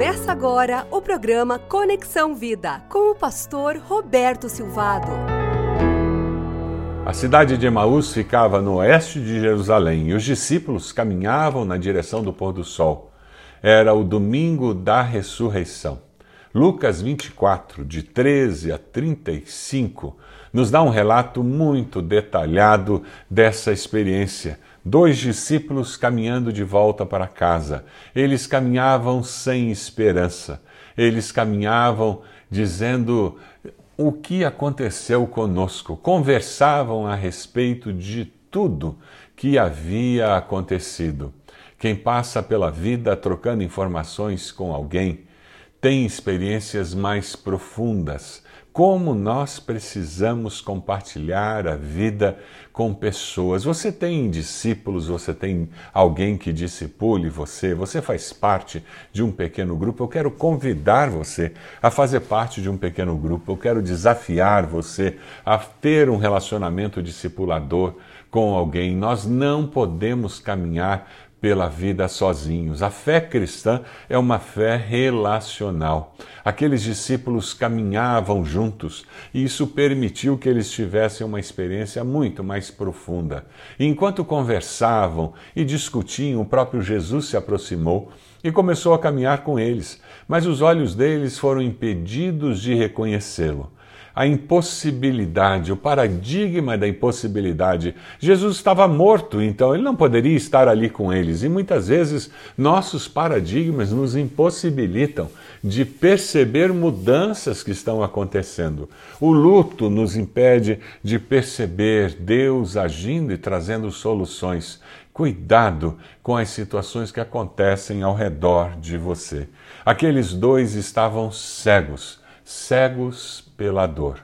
Começa agora o programa Conexão Vida com o pastor Roberto Silvado. A cidade de Emaús ficava no oeste de Jerusalém e os discípulos caminhavam na direção do pôr do sol. Era o domingo da ressurreição. Lucas 24, de 13 a 35, nos dá um relato muito detalhado dessa experiência. Dois discípulos caminhando de volta para casa. Eles caminhavam sem esperança. Eles caminhavam dizendo o que aconteceu conosco. Conversavam a respeito de tudo que havia acontecido. Quem passa pela vida trocando informações com alguém tem experiências mais profundas. Como nós precisamos compartilhar a vida com pessoas. Você tem discípulos, você tem alguém que discipule você, você faz parte de um pequeno grupo. Eu quero convidar você a fazer parte de um pequeno grupo. Eu quero desafiar você a ter um relacionamento discipulador com alguém. Nós não podemos caminhar pela vida sozinhos. A fé cristã é uma fé relacional. Aqueles discípulos caminhavam juntos e isso permitiu que eles tivessem uma experiência muito mais profunda. E enquanto conversavam e discutiam, o próprio Jesus se aproximou e começou a caminhar com eles, mas os olhos deles foram impedidos de reconhecê-lo a impossibilidade, o paradigma da impossibilidade. Jesus estava morto, então ele não poderia estar ali com eles. E muitas vezes nossos paradigmas nos impossibilitam de perceber mudanças que estão acontecendo. O luto nos impede de perceber Deus agindo e trazendo soluções. Cuidado com as situações que acontecem ao redor de você. Aqueles dois estavam cegos, cegos pela dor.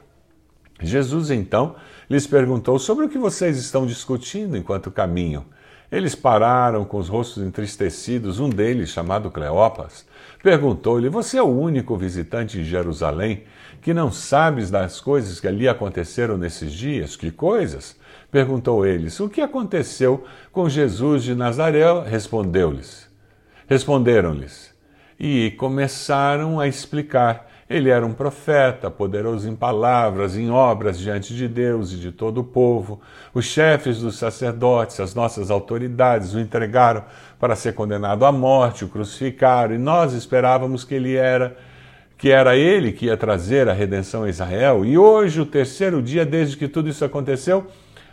Jesus então lhes perguntou sobre o que vocês estão discutindo enquanto caminham. Eles pararam com os rostos entristecidos. Um deles, chamado Cleopas, perguntou-lhe: Você é o único visitante em Jerusalém que não sabes das coisas que ali aconteceram nesses dias? Que coisas? Perguntou eles. O que aconteceu com Jesus de Nazaré? Respondeu-lhes. Responderam-lhes. E começaram a explicar ele era um profeta, poderoso em palavras, em obras diante de Deus e de todo o povo. Os chefes dos sacerdotes, as nossas autoridades, o entregaram para ser condenado à morte, o crucificaram, e nós esperávamos que ele era que era ele que ia trazer a redenção a Israel. E hoje, o terceiro dia desde que tudo isso aconteceu,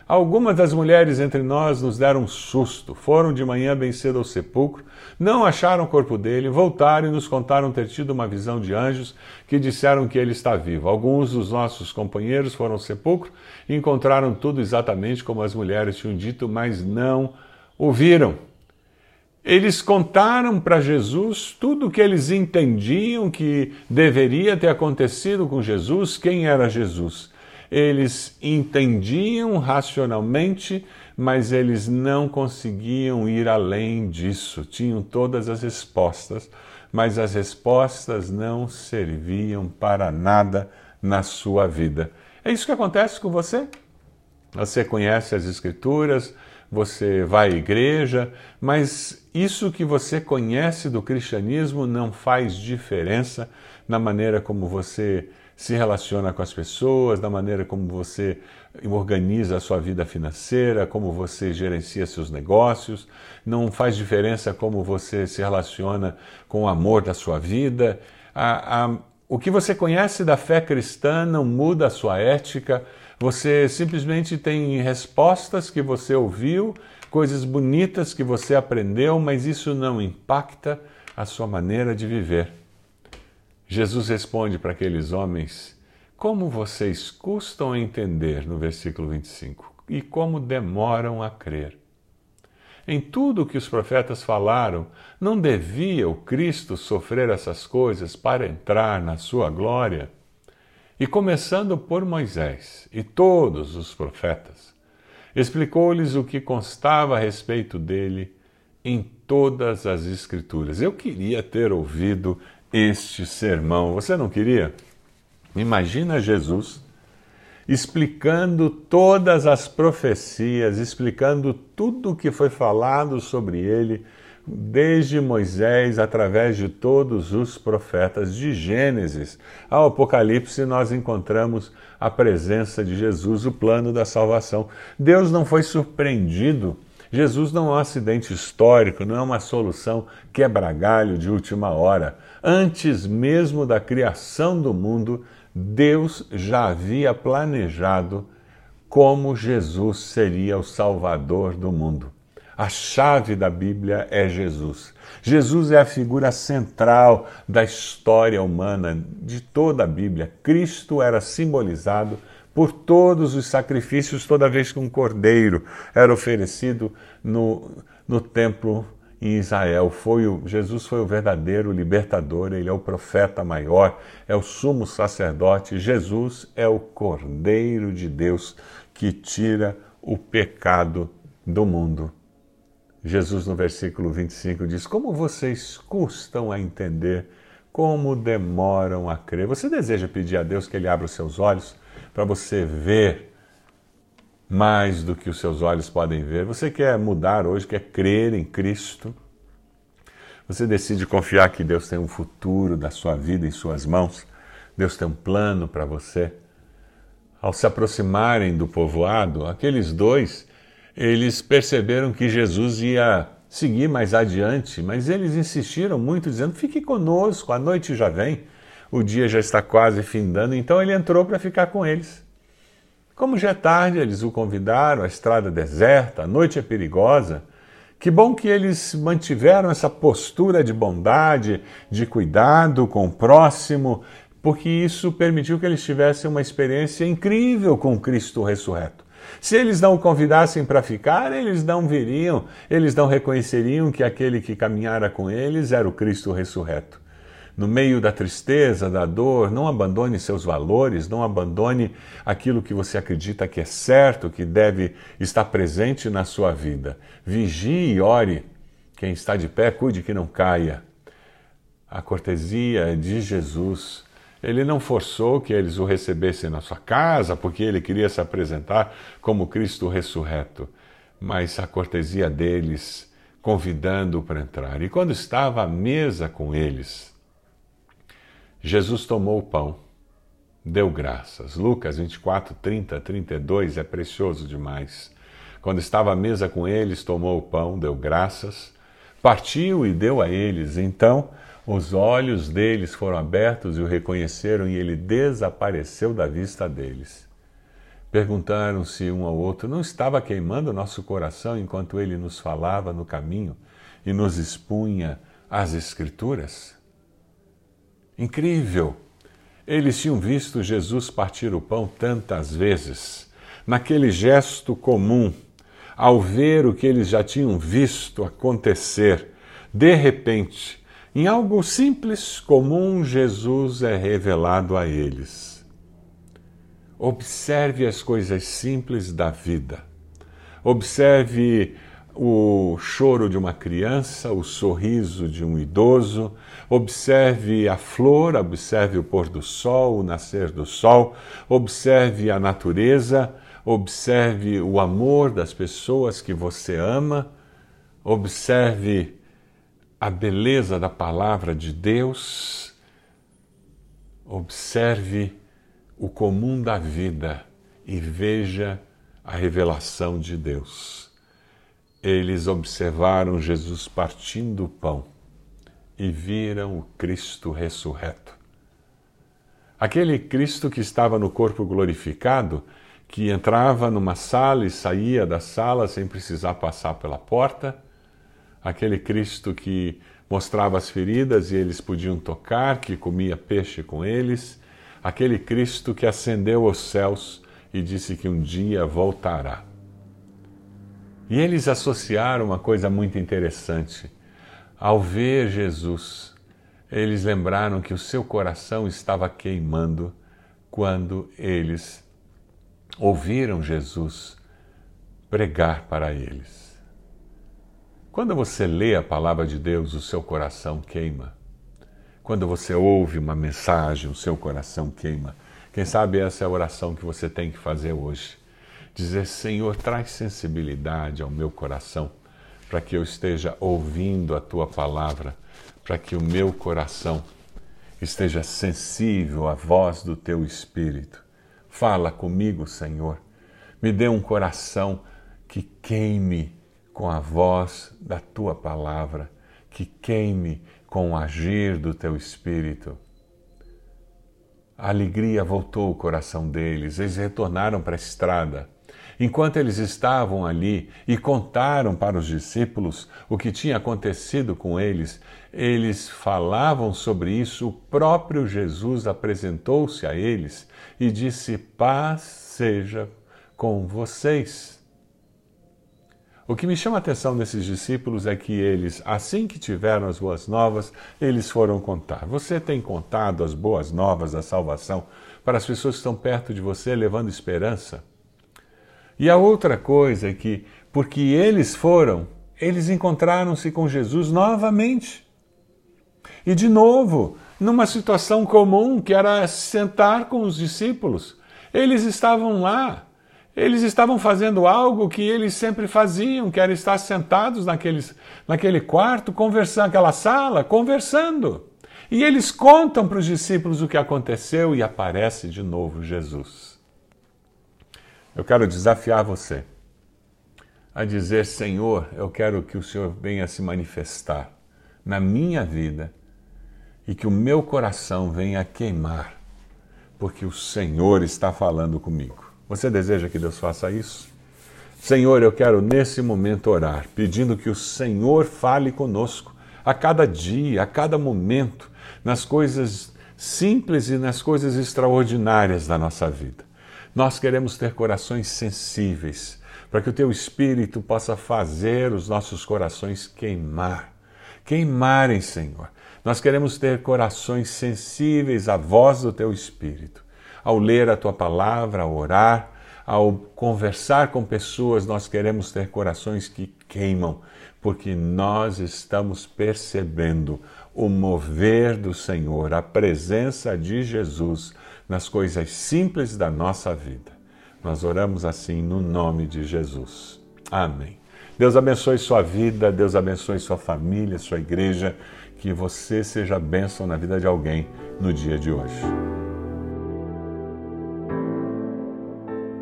Algumas das mulheres entre nós nos deram um susto. Foram de manhã bem cedo ao sepulcro, não acharam o corpo dele, voltaram e nos contaram ter tido uma visão de anjos que disseram que ele está vivo. Alguns dos nossos companheiros foram ao sepulcro e encontraram tudo exatamente como as mulheres tinham dito, mas não o viram. Eles contaram para Jesus tudo o que eles entendiam que deveria ter acontecido com Jesus, quem era Jesus eles entendiam racionalmente, mas eles não conseguiam ir além disso. Tinham todas as respostas, mas as respostas não serviam para nada na sua vida. É isso que acontece com você? Você conhece as Escrituras, você vai à igreja, mas isso que você conhece do cristianismo não faz diferença na maneira como você se relaciona com as pessoas, da maneira como você organiza a sua vida financeira, como você gerencia seus negócios. Não faz diferença como você se relaciona com o amor da sua vida. A, a, o que você conhece da fé cristã não muda a sua ética. Você simplesmente tem respostas que você ouviu, coisas bonitas que você aprendeu, mas isso não impacta a sua maneira de viver. Jesus responde para aqueles homens: Como vocês custam a entender, no versículo 25, e como demoram a crer. Em tudo o que os profetas falaram, não devia o Cristo sofrer essas coisas para entrar na sua glória? E começando por Moisés e todos os profetas, explicou-lhes o que constava a respeito dele em todas as Escrituras. Eu queria ter ouvido este sermão. Você não queria? Imagina Jesus explicando todas as profecias, explicando tudo o que foi falado sobre ele desde Moisés, através de todos os profetas, de Gênesis ao Apocalipse, nós encontramos a presença de Jesus, o plano da salvação. Deus não foi surpreendido. Jesus não é um acidente histórico, não é uma solução quebra-galho de última hora. Antes mesmo da criação do mundo, Deus já havia planejado como Jesus seria o Salvador do mundo. A chave da Bíblia é Jesus. Jesus é a figura central da história humana, de toda a Bíblia. Cristo era simbolizado por todos os sacrifícios, toda vez que um cordeiro era oferecido no, no templo em Israel. Foi o, Jesus foi o verdadeiro libertador, ele é o profeta maior, é o sumo sacerdote. Jesus é o cordeiro de Deus que tira o pecado do mundo. Jesus, no versículo 25, diz: Como vocês custam a entender, como demoram a crer. Você deseja pedir a Deus que Ele abra os seus olhos para você ver mais do que os seus olhos podem ver? Você quer mudar hoje, quer crer em Cristo? Você decide confiar que Deus tem um futuro da sua vida em suas mãos? Deus tem um plano para você? Ao se aproximarem do povoado, aqueles dois eles perceberam que Jesus ia seguir mais adiante, mas eles insistiram muito, dizendo: fique conosco, a noite já vem, o dia já está quase findando. Então ele entrou para ficar com eles. Como já é tarde, eles o convidaram, a estrada deserta, a noite é perigosa. Que bom que eles mantiveram essa postura de bondade, de cuidado com o próximo, porque isso permitiu que eles tivessem uma experiência incrível com Cristo ressurreto. Se eles não o convidassem para ficar, eles não viriam, eles não reconheceriam que aquele que caminhara com eles era o Cristo ressurreto. No meio da tristeza, da dor, não abandone seus valores, não abandone aquilo que você acredita que é certo, que deve estar presente na sua vida. Vigie e ore. Quem está de pé, cuide que não caia. A cortesia de Jesus ele não forçou que eles o recebessem na sua casa, porque ele queria se apresentar como Cristo ressurreto, mas a cortesia deles convidando-o para entrar. E quando estava à mesa com eles, Jesus tomou o pão, deu graças. Lucas 24, 30, 32 é precioso demais. Quando estava à mesa com eles, tomou o pão, deu graças, partiu e deu a eles. Então, os olhos deles foram abertos e o reconheceram, e ele desapareceu da vista deles. Perguntaram-se um ao outro: não estava queimando nosso coração enquanto ele nos falava no caminho e nos expunha as Escrituras? Incrível! Eles tinham visto Jesus partir o pão tantas vezes, naquele gesto comum, ao ver o que eles já tinham visto acontecer, de repente, em algo simples, comum, Jesus é revelado a eles. Observe as coisas simples da vida. Observe o choro de uma criança, o sorriso de um idoso, observe a flor, observe o pôr do sol, o nascer do sol, observe a natureza, observe o amor das pessoas que você ama, observe a beleza da palavra de Deus, observe o comum da vida e veja a revelação de Deus. Eles observaram Jesus partindo o pão e viram o Cristo ressurreto. Aquele Cristo que estava no corpo glorificado, que entrava numa sala e saía da sala sem precisar passar pela porta, aquele Cristo que mostrava as feridas e eles podiam tocar, que comia peixe com eles, aquele Cristo que ascendeu aos céus e disse que um dia voltará. E eles associaram uma coisa muito interessante. Ao ver Jesus, eles lembraram que o seu coração estava queimando quando eles ouviram Jesus pregar para eles. Quando você lê a palavra de Deus, o seu coração queima. Quando você ouve uma mensagem, o seu coração queima. Quem sabe essa é a oração que você tem que fazer hoje. Dizer, Senhor, traz sensibilidade ao meu coração para que eu esteja ouvindo a tua palavra, para que o meu coração esteja sensível à voz do teu espírito. Fala comigo, Senhor. Me dê um coração que queime com a voz da tua palavra, que queime com o agir do teu espírito. A alegria voltou ao coração deles, eles retornaram para a estrada. Enquanto eles estavam ali e contaram para os discípulos o que tinha acontecido com eles, eles falavam sobre isso, o próprio Jesus apresentou-se a eles e disse: Paz seja com vocês. O que me chama a atenção desses discípulos é que eles, assim que tiveram as boas novas, eles foram contar. Você tem contado as boas novas da salvação para as pessoas que estão perto de você, levando esperança? E a outra coisa é que, porque eles foram, eles encontraram-se com Jesus novamente. E de novo, numa situação comum que era sentar com os discípulos. Eles estavam lá, eles estavam fazendo algo que eles sempre faziam, que era estar sentados naqueles, naquele quarto, conversando, naquela sala, conversando. E eles contam para os discípulos o que aconteceu e aparece de novo Jesus. Eu quero desafiar você a dizer: Senhor, eu quero que o Senhor venha se manifestar na minha vida e que o meu coração venha queimar, porque o Senhor está falando comigo. Você deseja que Deus faça isso? Senhor, eu quero nesse momento orar, pedindo que o Senhor fale conosco a cada dia, a cada momento, nas coisas simples e nas coisas extraordinárias da nossa vida. Nós queremos ter corações sensíveis, para que o teu espírito possa fazer os nossos corações queimar. Queimarem, Senhor. Nós queremos ter corações sensíveis à voz do teu espírito ao ler a tua palavra, ao orar, ao conversar com pessoas, nós queremos ter corações que queimam, porque nós estamos percebendo o mover do Senhor, a presença de Jesus nas coisas simples da nossa vida. Nós oramos assim no nome de Jesus. Amém. Deus abençoe sua vida, Deus abençoe sua família, sua igreja, que você seja bênção na vida de alguém no dia de hoje.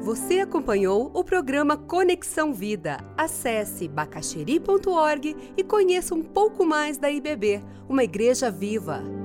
Você acompanhou o programa Conexão Vida. Acesse bacacheri.org e conheça um pouco mais da IBB, uma igreja viva.